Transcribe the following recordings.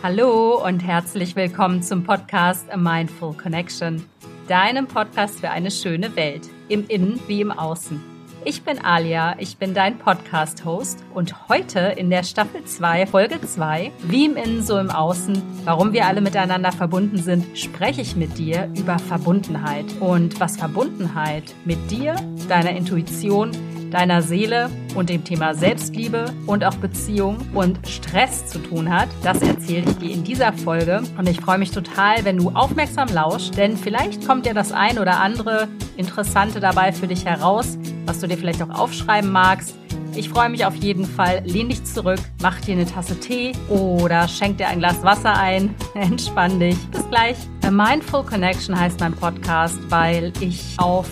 Hallo und herzlich willkommen zum Podcast A Mindful Connection, deinem Podcast für eine schöne Welt, im Innen wie im Außen. Ich bin Alia, ich bin dein Podcast-Host und heute in der Staffel 2, Folge 2, wie im Innen so im Außen, warum wir alle miteinander verbunden sind, spreche ich mit dir über Verbundenheit und was Verbundenheit mit dir, deiner Intuition, deiner Seele und dem Thema Selbstliebe und auch Beziehung und Stress zu tun hat, das erzähle ich dir in dieser Folge. Und ich freue mich total, wenn du aufmerksam lauschst, denn vielleicht kommt dir das ein oder andere Interessante dabei für dich heraus, was du dir vielleicht auch aufschreiben magst. Ich freue mich auf jeden Fall. Lehn dich zurück, mach dir eine Tasse Tee oder schenk dir ein Glas Wasser ein. Entspann dich. Bis gleich. A Mindful Connection heißt mein Podcast, weil ich auf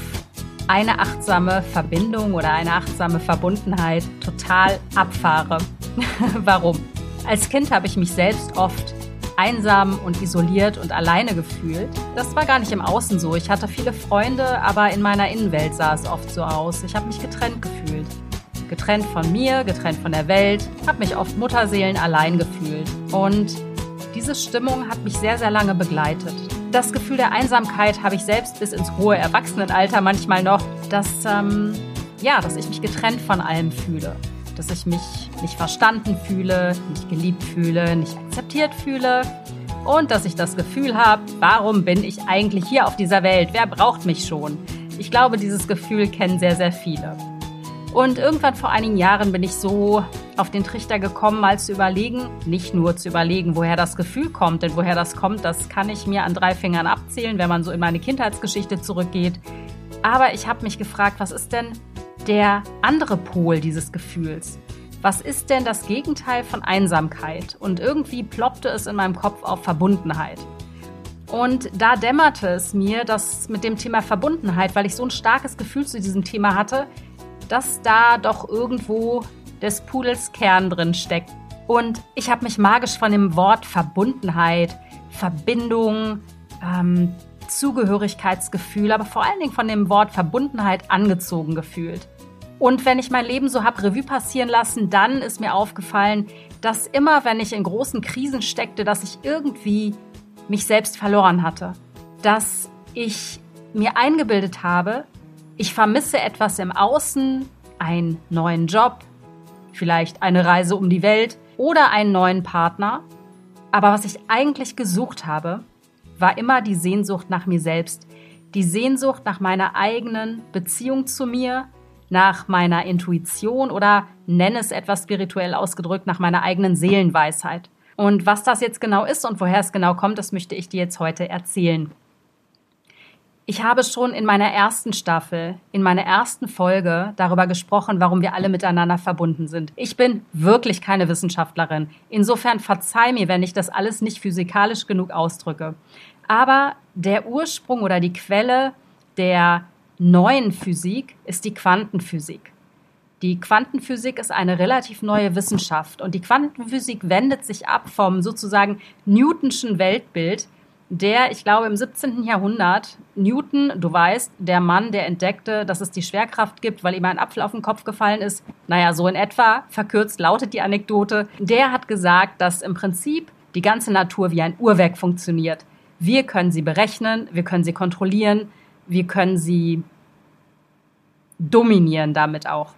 eine achtsame Verbindung oder eine achtsame Verbundenheit total abfahre. Warum? Als Kind habe ich mich selbst oft einsam und isoliert und alleine gefühlt. Das war gar nicht im Außen so. Ich hatte viele Freunde, aber in meiner Innenwelt sah es oft so aus. Ich habe mich getrennt gefühlt. Getrennt von mir, getrennt von der Welt, habe mich oft Mutterseelen allein gefühlt. Und diese Stimmung hat mich sehr, sehr lange begleitet das Gefühl der Einsamkeit habe ich selbst bis ins hohe Erwachsenenalter manchmal noch, dass, ähm, ja, dass ich mich getrennt von allem fühle. Dass ich mich nicht verstanden fühle, nicht geliebt fühle, nicht akzeptiert fühle. Und dass ich das Gefühl habe, warum bin ich eigentlich hier auf dieser Welt? Wer braucht mich schon? Ich glaube, dieses Gefühl kennen sehr, sehr viele. Und irgendwann vor einigen Jahren bin ich so auf den Trichter gekommen, mal zu überlegen, nicht nur zu überlegen, woher das Gefühl kommt, denn woher das kommt, das kann ich mir an drei Fingern abzählen, wenn man so in meine Kindheitsgeschichte zurückgeht. Aber ich habe mich gefragt, was ist denn der andere Pol dieses Gefühls? Was ist denn das Gegenteil von Einsamkeit? Und irgendwie ploppte es in meinem Kopf auf Verbundenheit. Und da dämmerte es mir, dass mit dem Thema Verbundenheit, weil ich so ein starkes Gefühl zu diesem Thema hatte, dass da doch irgendwo des Pudels Kern drin steckt. Und ich habe mich magisch von dem Wort Verbundenheit, Verbindung, ähm, Zugehörigkeitsgefühl, aber vor allen Dingen von dem Wort Verbundenheit angezogen gefühlt. Und wenn ich mein Leben so habe Revue passieren lassen, dann ist mir aufgefallen, dass immer, wenn ich in großen Krisen steckte, dass ich irgendwie mich selbst verloren hatte. Dass ich mir eingebildet habe, ich vermisse etwas im Außen, einen neuen Job, vielleicht eine Reise um die Welt oder einen neuen Partner. Aber was ich eigentlich gesucht habe, war immer die Sehnsucht nach mir selbst, die Sehnsucht nach meiner eigenen Beziehung zu mir, nach meiner Intuition oder nenne es etwas spirituell ausgedrückt, nach meiner eigenen Seelenweisheit. Und was das jetzt genau ist und woher es genau kommt, das möchte ich dir jetzt heute erzählen. Ich habe schon in meiner ersten Staffel, in meiner ersten Folge darüber gesprochen, warum wir alle miteinander verbunden sind. Ich bin wirklich keine Wissenschaftlerin. Insofern verzeih mir, wenn ich das alles nicht physikalisch genug ausdrücke. Aber der Ursprung oder die Quelle der neuen Physik ist die Quantenphysik. Die Quantenphysik ist eine relativ neue Wissenschaft und die Quantenphysik wendet sich ab vom sozusagen Newtonschen Weltbild, der, ich glaube, im 17. Jahrhundert, Newton, du weißt, der Mann, der entdeckte, dass es die Schwerkraft gibt, weil ihm ein Apfel auf den Kopf gefallen ist, naja, so in etwa, verkürzt lautet die Anekdote, der hat gesagt, dass im Prinzip die ganze Natur wie ein Uhrwerk funktioniert. Wir können sie berechnen, wir können sie kontrollieren, wir können sie dominieren damit auch.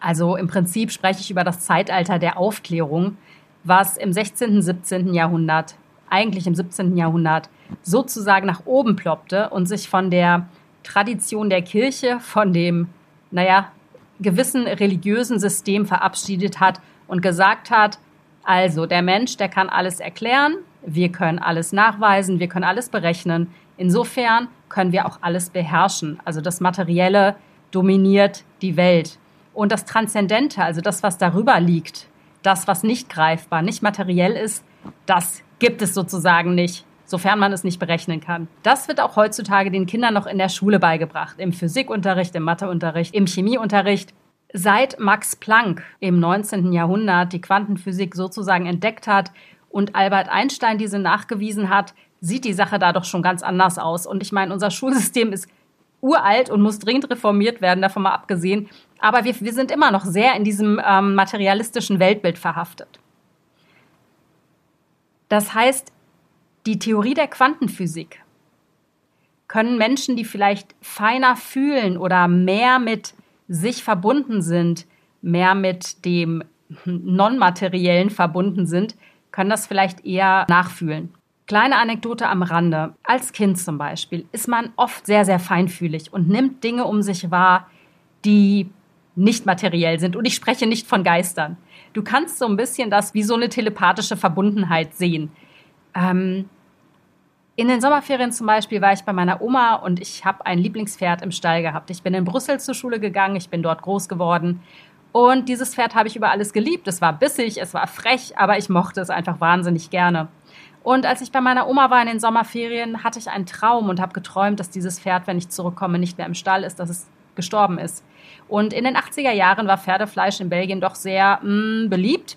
Also im Prinzip spreche ich über das Zeitalter der Aufklärung, was im 16., 17. Jahrhundert eigentlich im 17. Jahrhundert sozusagen nach oben ploppte und sich von der Tradition der Kirche, von dem, naja, gewissen religiösen System verabschiedet hat und gesagt hat, also der Mensch, der kann alles erklären, wir können alles nachweisen, wir können alles berechnen. Insofern können wir auch alles beherrschen. Also das Materielle dominiert die Welt. Und das Transzendente, also das, was darüber liegt, das, was nicht greifbar, nicht materiell ist, das gibt es sozusagen nicht, sofern man es nicht berechnen kann. Das wird auch heutzutage den Kindern noch in der Schule beigebracht, im Physikunterricht, im Matheunterricht, im Chemieunterricht. Seit Max Planck im 19. Jahrhundert die Quantenphysik sozusagen entdeckt hat und Albert Einstein diese nachgewiesen hat, sieht die Sache da doch schon ganz anders aus. Und ich meine, unser Schulsystem ist uralt und muss dringend reformiert werden, davon mal abgesehen. Aber wir, wir sind immer noch sehr in diesem ähm, materialistischen Weltbild verhaftet. Das heißt, die Theorie der Quantenphysik können Menschen, die vielleicht feiner fühlen oder mehr mit sich verbunden sind, mehr mit dem Non-Materiellen verbunden sind, können das vielleicht eher nachfühlen. Kleine Anekdote am Rande. Als Kind zum Beispiel ist man oft sehr, sehr feinfühlig und nimmt Dinge um sich wahr, die nicht materiell sind. Und ich spreche nicht von Geistern. Du kannst so ein bisschen das wie so eine telepathische Verbundenheit sehen. Ähm, in den Sommerferien zum Beispiel war ich bei meiner Oma und ich habe ein Lieblingspferd im Stall gehabt. Ich bin in Brüssel zur Schule gegangen, ich bin dort groß geworden. Und dieses Pferd habe ich über alles geliebt. Es war bissig, es war frech, aber ich mochte es einfach wahnsinnig gerne. Und als ich bei meiner Oma war in den Sommerferien, hatte ich einen Traum und habe geträumt, dass dieses Pferd, wenn ich zurückkomme, nicht mehr im Stall ist, dass es gestorben ist. Und in den 80er Jahren war Pferdefleisch in Belgien doch sehr mh, mm, beliebt.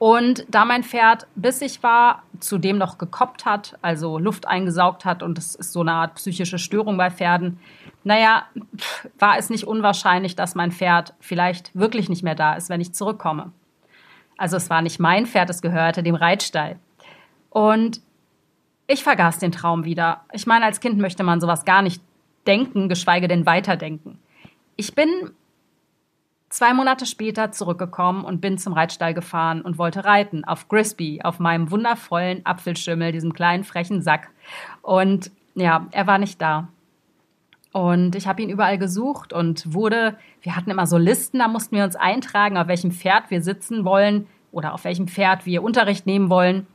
Und da mein Pferd bissig war, zudem noch gekoppt hat, also Luft eingesaugt hat, und das ist so eine Art psychische Störung bei Pferden, naja, war es nicht unwahrscheinlich, dass mein Pferd vielleicht wirklich nicht mehr da ist, wenn ich zurückkomme. Also es war nicht mein Pferd, es gehörte dem Reitstall. Und ich vergaß den Traum wieder. Ich meine, als Kind möchte man sowas gar nicht denken, geschweige denn weiterdenken. Ich bin zwei Monate später zurückgekommen und bin zum Reitstall gefahren und wollte reiten auf Grisby, auf meinem wundervollen Apfelschimmel, diesem kleinen frechen Sack. Und ja, er war nicht da. Und ich habe ihn überall gesucht und wurde, wir hatten immer so Listen, da mussten wir uns eintragen, auf welchem Pferd wir sitzen wollen oder auf welchem Pferd wir Unterricht nehmen wollen.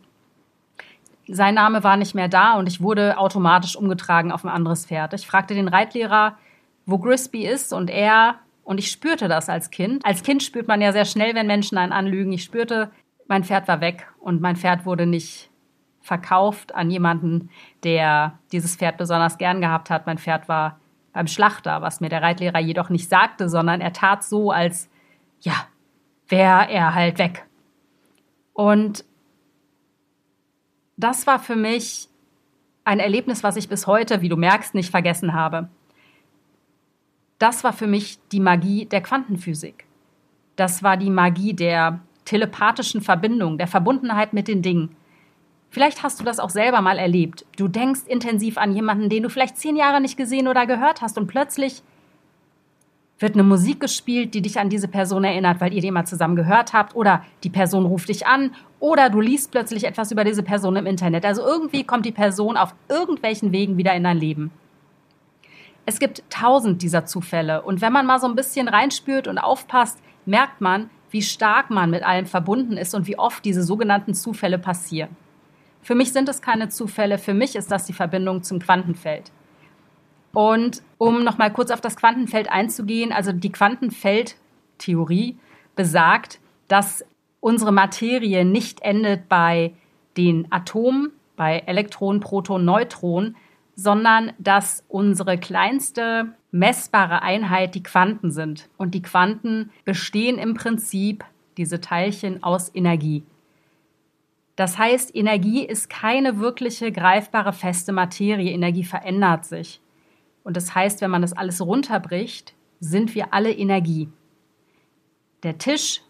Sein Name war nicht mehr da und ich wurde automatisch umgetragen auf ein anderes Pferd. Ich fragte den Reitlehrer, wo Grisby ist und er, und ich spürte das als Kind. Als Kind spürt man ja sehr schnell, wenn Menschen einen anlügen. Ich spürte, mein Pferd war weg und mein Pferd wurde nicht verkauft an jemanden, der dieses Pferd besonders gern gehabt hat. Mein Pferd war beim Schlachter, was mir der Reitlehrer jedoch nicht sagte, sondern er tat so, als ja, wäre er halt weg. Und das war für mich ein Erlebnis, was ich bis heute, wie du merkst, nicht vergessen habe. Das war für mich die Magie der Quantenphysik. Das war die Magie der telepathischen Verbindung, der Verbundenheit mit den Dingen. Vielleicht hast du das auch selber mal erlebt. Du denkst intensiv an jemanden, den du vielleicht zehn Jahre nicht gesehen oder gehört hast und plötzlich wird eine Musik gespielt, die dich an diese Person erinnert, weil ihr die mal zusammen gehört habt oder die Person ruft dich an oder du liest plötzlich etwas über diese Person im Internet. Also irgendwie kommt die Person auf irgendwelchen Wegen wieder in dein Leben. Es gibt tausend dieser Zufälle und wenn man mal so ein bisschen reinspürt und aufpasst, merkt man, wie stark man mit allem verbunden ist und wie oft diese sogenannten Zufälle passieren. Für mich sind es keine Zufälle, für mich ist das die Verbindung zum Quantenfeld. Und um nochmal kurz auf das Quantenfeld einzugehen, also die Quantenfeldtheorie besagt, dass unsere Materie nicht endet bei den Atomen, bei Elektronen, Protonen, Neutronen, sondern dass unsere kleinste messbare Einheit die Quanten sind. Und die Quanten bestehen im Prinzip, diese Teilchen, aus Energie. Das heißt, Energie ist keine wirkliche greifbare feste Materie. Energie verändert sich. Und das heißt, wenn man das alles runterbricht, sind wir alle Energie. Der Tisch,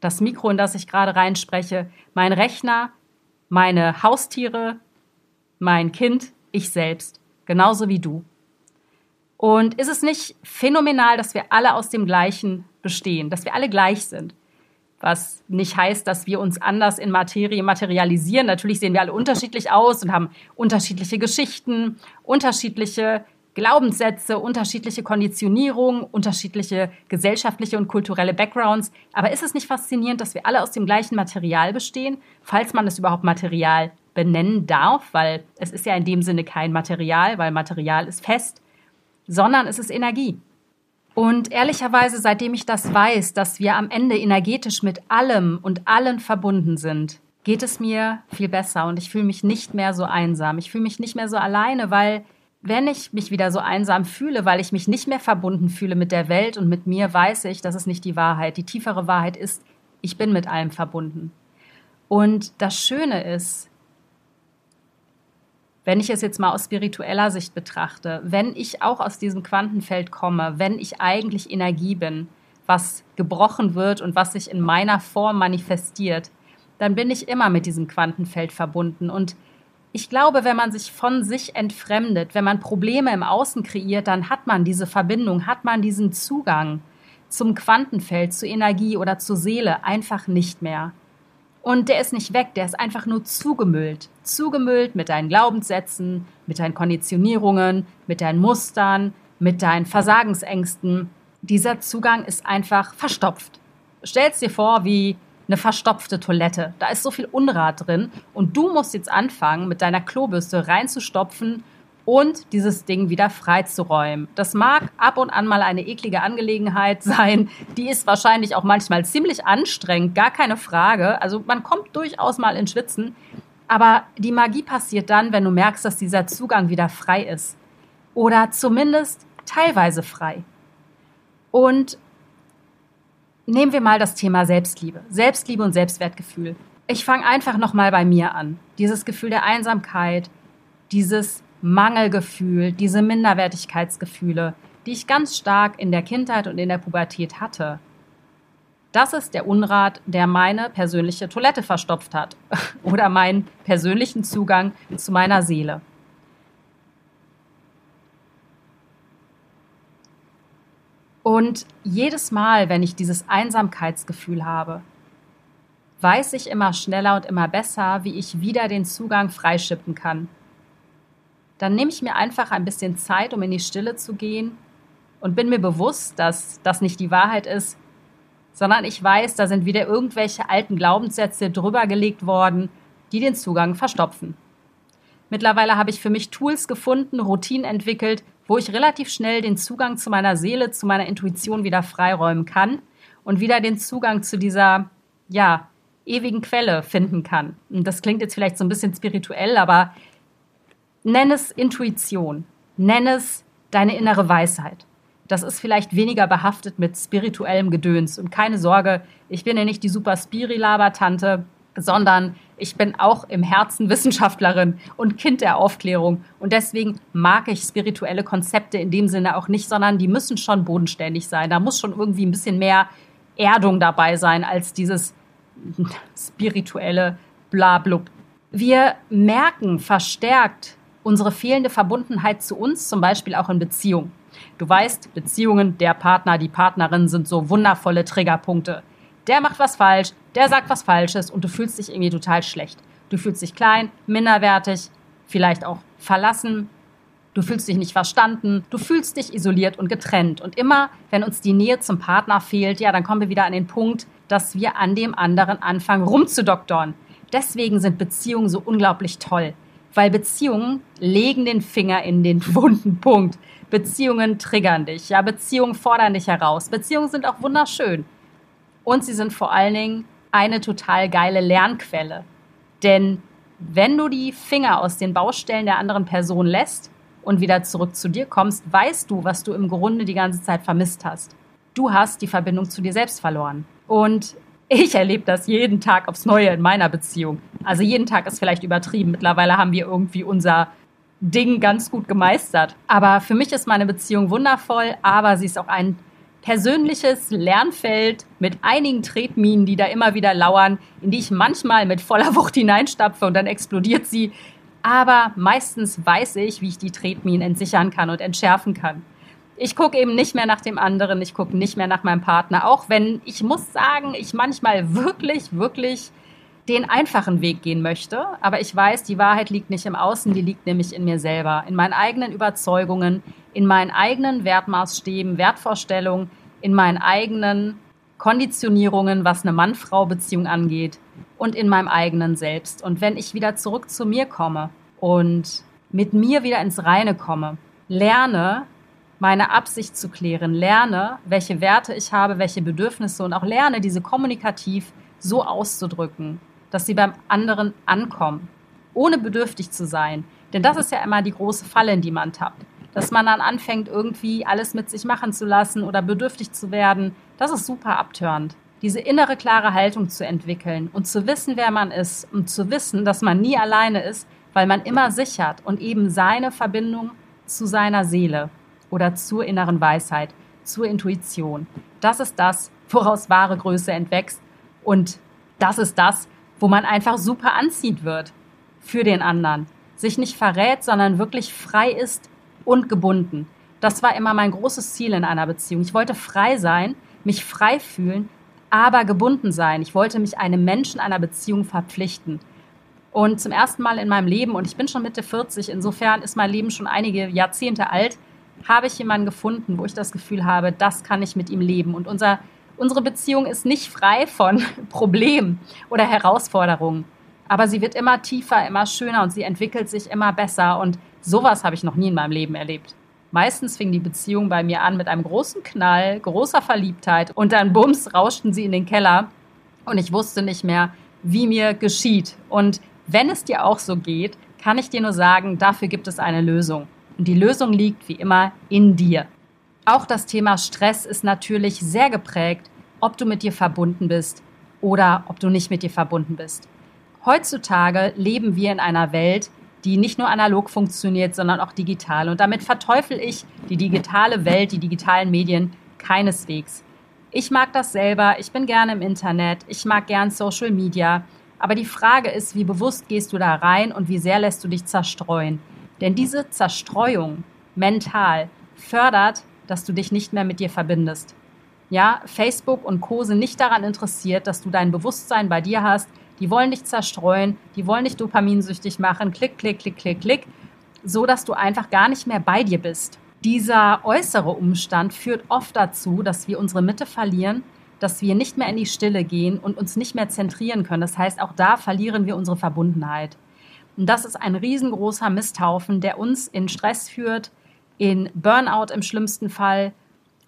das Mikro, in das ich gerade reinspreche, mein Rechner, meine Haustiere, mein Kind, ich selbst, genauso wie du. Und ist es nicht phänomenal, dass wir alle aus dem Gleichen bestehen, dass wir alle gleich sind? Was nicht heißt, dass wir uns anders in Materie materialisieren. Natürlich sehen wir alle unterschiedlich aus und haben unterschiedliche Geschichten, unterschiedliche Glaubenssätze, unterschiedliche Konditionierungen, unterschiedliche gesellschaftliche und kulturelle Backgrounds. Aber ist es nicht faszinierend, dass wir alle aus dem gleichen Material bestehen, falls man es überhaupt Material benennen darf, weil es ist ja in dem Sinne kein Material, weil Material ist fest, sondern es ist Energie. Und ehrlicherweise, seitdem ich das weiß, dass wir am Ende energetisch mit allem und allen verbunden sind, geht es mir viel besser und ich fühle mich nicht mehr so einsam. Ich fühle mich nicht mehr so alleine, weil wenn ich mich wieder so einsam fühle, weil ich mich nicht mehr verbunden fühle mit der Welt und mit mir, weiß ich, das ist nicht die Wahrheit. Die tiefere Wahrheit ist, ich bin mit allem verbunden. Und das Schöne ist, wenn ich es jetzt mal aus spiritueller Sicht betrachte, wenn ich auch aus diesem Quantenfeld komme, wenn ich eigentlich Energie bin, was gebrochen wird und was sich in meiner Form manifestiert, dann bin ich immer mit diesem Quantenfeld verbunden. Und ich glaube, wenn man sich von sich entfremdet, wenn man Probleme im Außen kreiert, dann hat man diese Verbindung, hat man diesen Zugang zum Quantenfeld, zur Energie oder zur Seele einfach nicht mehr. Und der ist nicht weg, der ist einfach nur zugemüllt. Zugemüllt mit deinen Glaubenssätzen, mit deinen Konditionierungen, mit deinen Mustern, mit deinen Versagensängsten. Dieser Zugang ist einfach verstopft. Stell's dir vor wie eine verstopfte Toilette. Da ist so viel Unrat drin und du musst jetzt anfangen, mit deiner Klobürste reinzustopfen und dieses Ding wieder freizuräumen. Das mag ab und an mal eine eklige Angelegenheit sein. Die ist wahrscheinlich auch manchmal ziemlich anstrengend, gar keine Frage. Also man kommt durchaus mal in Schwitzen. Aber die Magie passiert dann, wenn du merkst, dass dieser Zugang wieder frei ist. Oder zumindest teilweise frei. Und nehmen wir mal das Thema Selbstliebe. Selbstliebe und Selbstwertgefühl. Ich fange einfach nochmal bei mir an. Dieses Gefühl der Einsamkeit, dieses Mangelgefühl, diese Minderwertigkeitsgefühle, die ich ganz stark in der Kindheit und in der Pubertät hatte. Das ist der Unrat, der meine persönliche Toilette verstopft hat oder meinen persönlichen Zugang zu meiner Seele. Und jedes Mal, wenn ich dieses Einsamkeitsgefühl habe, weiß ich immer schneller und immer besser, wie ich wieder den Zugang freischippen kann. Dann nehme ich mir einfach ein bisschen Zeit, um in die Stille zu gehen und bin mir bewusst, dass das nicht die Wahrheit ist, sondern ich weiß, da sind wieder irgendwelche alten Glaubenssätze drüber gelegt worden, die den Zugang verstopfen. Mittlerweile habe ich für mich Tools gefunden, Routinen entwickelt, wo ich relativ schnell den Zugang zu meiner Seele, zu meiner Intuition wieder freiräumen kann und wieder den Zugang zu dieser, ja, ewigen Quelle finden kann. Und das klingt jetzt vielleicht so ein bisschen spirituell, aber nenn es Intuition, nenn es deine innere Weisheit. Das ist vielleicht weniger behaftet mit spirituellem Gedöns. Und keine Sorge, ich bin ja nicht die super Spiri-Laber-Tante, sondern ich bin auch im Herzen Wissenschaftlerin und Kind der Aufklärung. Und deswegen mag ich spirituelle Konzepte in dem Sinne auch nicht, sondern die müssen schon bodenständig sein. Da muss schon irgendwie ein bisschen mehr Erdung dabei sein als dieses spirituelle Blablub. Wir merken verstärkt unsere fehlende Verbundenheit zu uns, zum Beispiel auch in Beziehungen. Du weißt, Beziehungen, der Partner, die Partnerin sind so wundervolle Triggerpunkte der macht was falsch, der sagt was Falsches und du fühlst dich irgendwie total schlecht. Du fühlst dich klein, minderwertig, vielleicht auch verlassen. Du fühlst dich nicht verstanden, du fühlst dich isoliert und getrennt. Und immer, wenn uns die Nähe zum Partner fehlt, ja, dann kommen wir wieder an den Punkt, dass wir an dem anderen anfangen rumzudoktern. Deswegen sind Beziehungen so unglaublich toll, weil Beziehungen legen den Finger in den wunden Punkt. Beziehungen triggern dich, ja, Beziehungen fordern dich heraus. Beziehungen sind auch wunderschön. Und sie sind vor allen Dingen eine total geile Lernquelle. Denn wenn du die Finger aus den Baustellen der anderen Person lässt und wieder zurück zu dir kommst, weißt du, was du im Grunde die ganze Zeit vermisst hast. Du hast die Verbindung zu dir selbst verloren. Und ich erlebe das jeden Tag aufs Neue in meiner Beziehung. Also jeden Tag ist vielleicht übertrieben. Mittlerweile haben wir irgendwie unser Ding ganz gut gemeistert. Aber für mich ist meine Beziehung wundervoll, aber sie ist auch ein persönliches Lernfeld mit einigen Tretminen, die da immer wieder lauern, in die ich manchmal mit voller Wucht hineinstapfe und dann explodiert sie. Aber meistens weiß ich, wie ich die Tretminen entsichern kann und entschärfen kann. Ich gucke eben nicht mehr nach dem anderen, ich gucke nicht mehr nach meinem Partner, auch wenn ich muss sagen, ich manchmal wirklich, wirklich den einfachen Weg gehen möchte. Aber ich weiß, die Wahrheit liegt nicht im Außen, die liegt nämlich in mir selber, in meinen eigenen Überzeugungen, in meinen eigenen Wertmaßstäben, Wertvorstellungen, in meinen eigenen Konditionierungen, was eine Mann-Frau-Beziehung angeht und in meinem eigenen Selbst. Und wenn ich wieder zurück zu mir komme und mit mir wieder ins Reine komme, lerne, meine Absicht zu klären, lerne, welche Werte ich habe, welche Bedürfnisse und auch lerne, diese kommunikativ so auszudrücken, dass sie beim anderen ankommen, ohne bedürftig zu sein. Denn das ist ja immer die große Falle, in die man tappt dass man dann anfängt, irgendwie alles mit sich machen zu lassen oder bedürftig zu werden, das ist super abtörend. Diese innere klare Haltung zu entwickeln und zu wissen, wer man ist und zu wissen, dass man nie alleine ist, weil man immer sichert und eben seine Verbindung zu seiner Seele oder zur inneren Weisheit, zur Intuition. Das ist das, woraus wahre Größe entwächst und das ist das, wo man einfach super anziehend wird für den anderen, sich nicht verrät, sondern wirklich frei ist und gebunden. Das war immer mein großes Ziel in einer Beziehung. Ich wollte frei sein, mich frei fühlen, aber gebunden sein. Ich wollte mich einem Menschen einer Beziehung verpflichten. Und zum ersten Mal in meinem Leben, und ich bin schon Mitte 40, insofern ist mein Leben schon einige Jahrzehnte alt, habe ich jemanden gefunden, wo ich das Gefühl habe, das kann ich mit ihm leben. Und unser, unsere Beziehung ist nicht frei von Problemen oder Herausforderungen. Aber sie wird immer tiefer, immer schöner und sie entwickelt sich immer besser. Und sowas habe ich noch nie in meinem Leben erlebt. Meistens fing die Beziehung bei mir an mit einem großen Knall, großer Verliebtheit und dann bums rauschten sie in den Keller und ich wusste nicht mehr, wie mir geschieht. Und wenn es dir auch so geht, kann ich dir nur sagen, dafür gibt es eine Lösung. Und die Lösung liegt wie immer in dir. Auch das Thema Stress ist natürlich sehr geprägt, ob du mit dir verbunden bist oder ob du nicht mit dir verbunden bist. Heutzutage leben wir in einer Welt, die nicht nur analog funktioniert, sondern auch digital. Und damit verteufel ich die digitale Welt, die digitalen Medien keineswegs. Ich mag das selber, ich bin gerne im Internet, ich mag gern Social Media, aber die Frage ist, wie bewusst gehst du da rein und wie sehr lässt du dich zerstreuen? Denn diese Zerstreuung mental fördert, dass du dich nicht mehr mit dir verbindest. Ja, Facebook und Co. sind nicht daran interessiert, dass du dein Bewusstsein bei dir hast. Die wollen dich zerstreuen, die wollen dich dopaminsüchtig machen, klick, klick, klick, klick, klick, so dass du einfach gar nicht mehr bei dir bist. Dieser äußere Umstand führt oft dazu, dass wir unsere Mitte verlieren dass wir nicht mehr in die Stille gehen und uns nicht mehr zentrieren können. Das heißt, auch da verlieren wir unsere Verbundenheit. Und das ist ein riesengroßer Misthaufen, der uns in Stress führt, in Burnout im schlimmsten Fall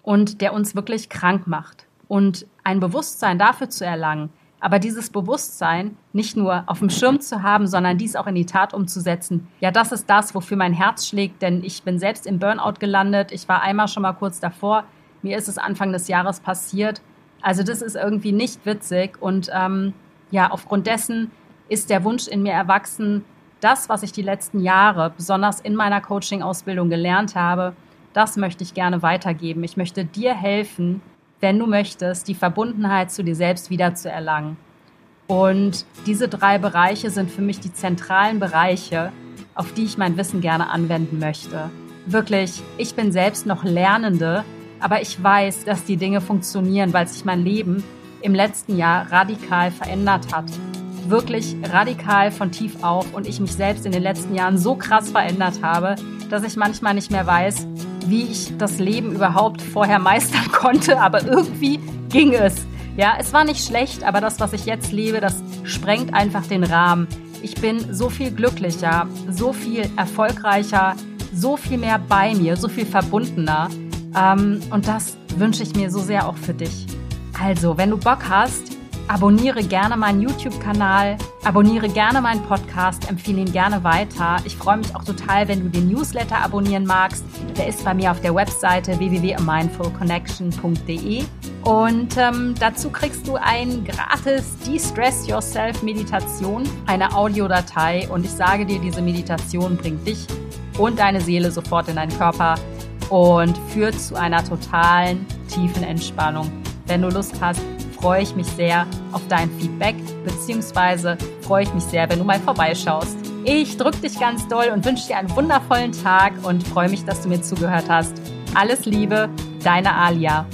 und der uns wirklich krank macht. Und ein Bewusstsein dafür zu erlangen, aber dieses Bewusstsein nicht nur auf dem Schirm zu haben, sondern dies auch in die Tat umzusetzen, ja, das ist das, wofür mein Herz schlägt, denn ich bin selbst im Burnout gelandet. Ich war einmal schon mal kurz davor. Mir ist es Anfang des Jahres passiert also das ist irgendwie nicht witzig und ähm, ja, aufgrund dessen ist der Wunsch in mir erwachsen, das, was ich die letzten Jahre, besonders in meiner Coaching-Ausbildung gelernt habe, das möchte ich gerne weitergeben. Ich möchte dir helfen, wenn du möchtest, die Verbundenheit zu dir selbst wieder zu erlangen. Und diese drei Bereiche sind für mich die zentralen Bereiche, auf die ich mein Wissen gerne anwenden möchte. Wirklich, ich bin selbst noch Lernende aber ich weiß, dass die Dinge funktionieren, weil sich mein Leben im letzten Jahr radikal verändert hat. Wirklich radikal von tief auf und ich mich selbst in den letzten Jahren so krass verändert habe, dass ich manchmal nicht mehr weiß, wie ich das Leben überhaupt vorher meistern konnte, aber irgendwie ging es. Ja, es war nicht schlecht, aber das, was ich jetzt lebe, das sprengt einfach den Rahmen. Ich bin so viel glücklicher, so viel erfolgreicher, so viel mehr bei mir, so viel verbundener. Ähm, und das wünsche ich mir so sehr auch für dich. Also, wenn du Bock hast, abonniere gerne meinen YouTube-Kanal, abonniere gerne meinen Podcast, empfehle ihn gerne weiter. Ich freue mich auch total, wenn du den Newsletter abonnieren magst. Der ist bei mir auf der Webseite www.mindfulconnection.de. Und ähm, dazu kriegst du ein gratis De-Stress Yourself Meditation, eine Audiodatei. Und ich sage dir, diese Meditation bringt dich und deine Seele sofort in deinen Körper und führt zu einer totalen tiefen Entspannung. Wenn du Lust hast, freue ich mich sehr auf dein Feedback, beziehungsweise freue ich mich sehr, wenn du mal vorbeischaust. Ich drücke dich ganz doll und wünsche dir einen wundervollen Tag und freue mich, dass du mir zugehört hast. Alles Liebe, deine Alia.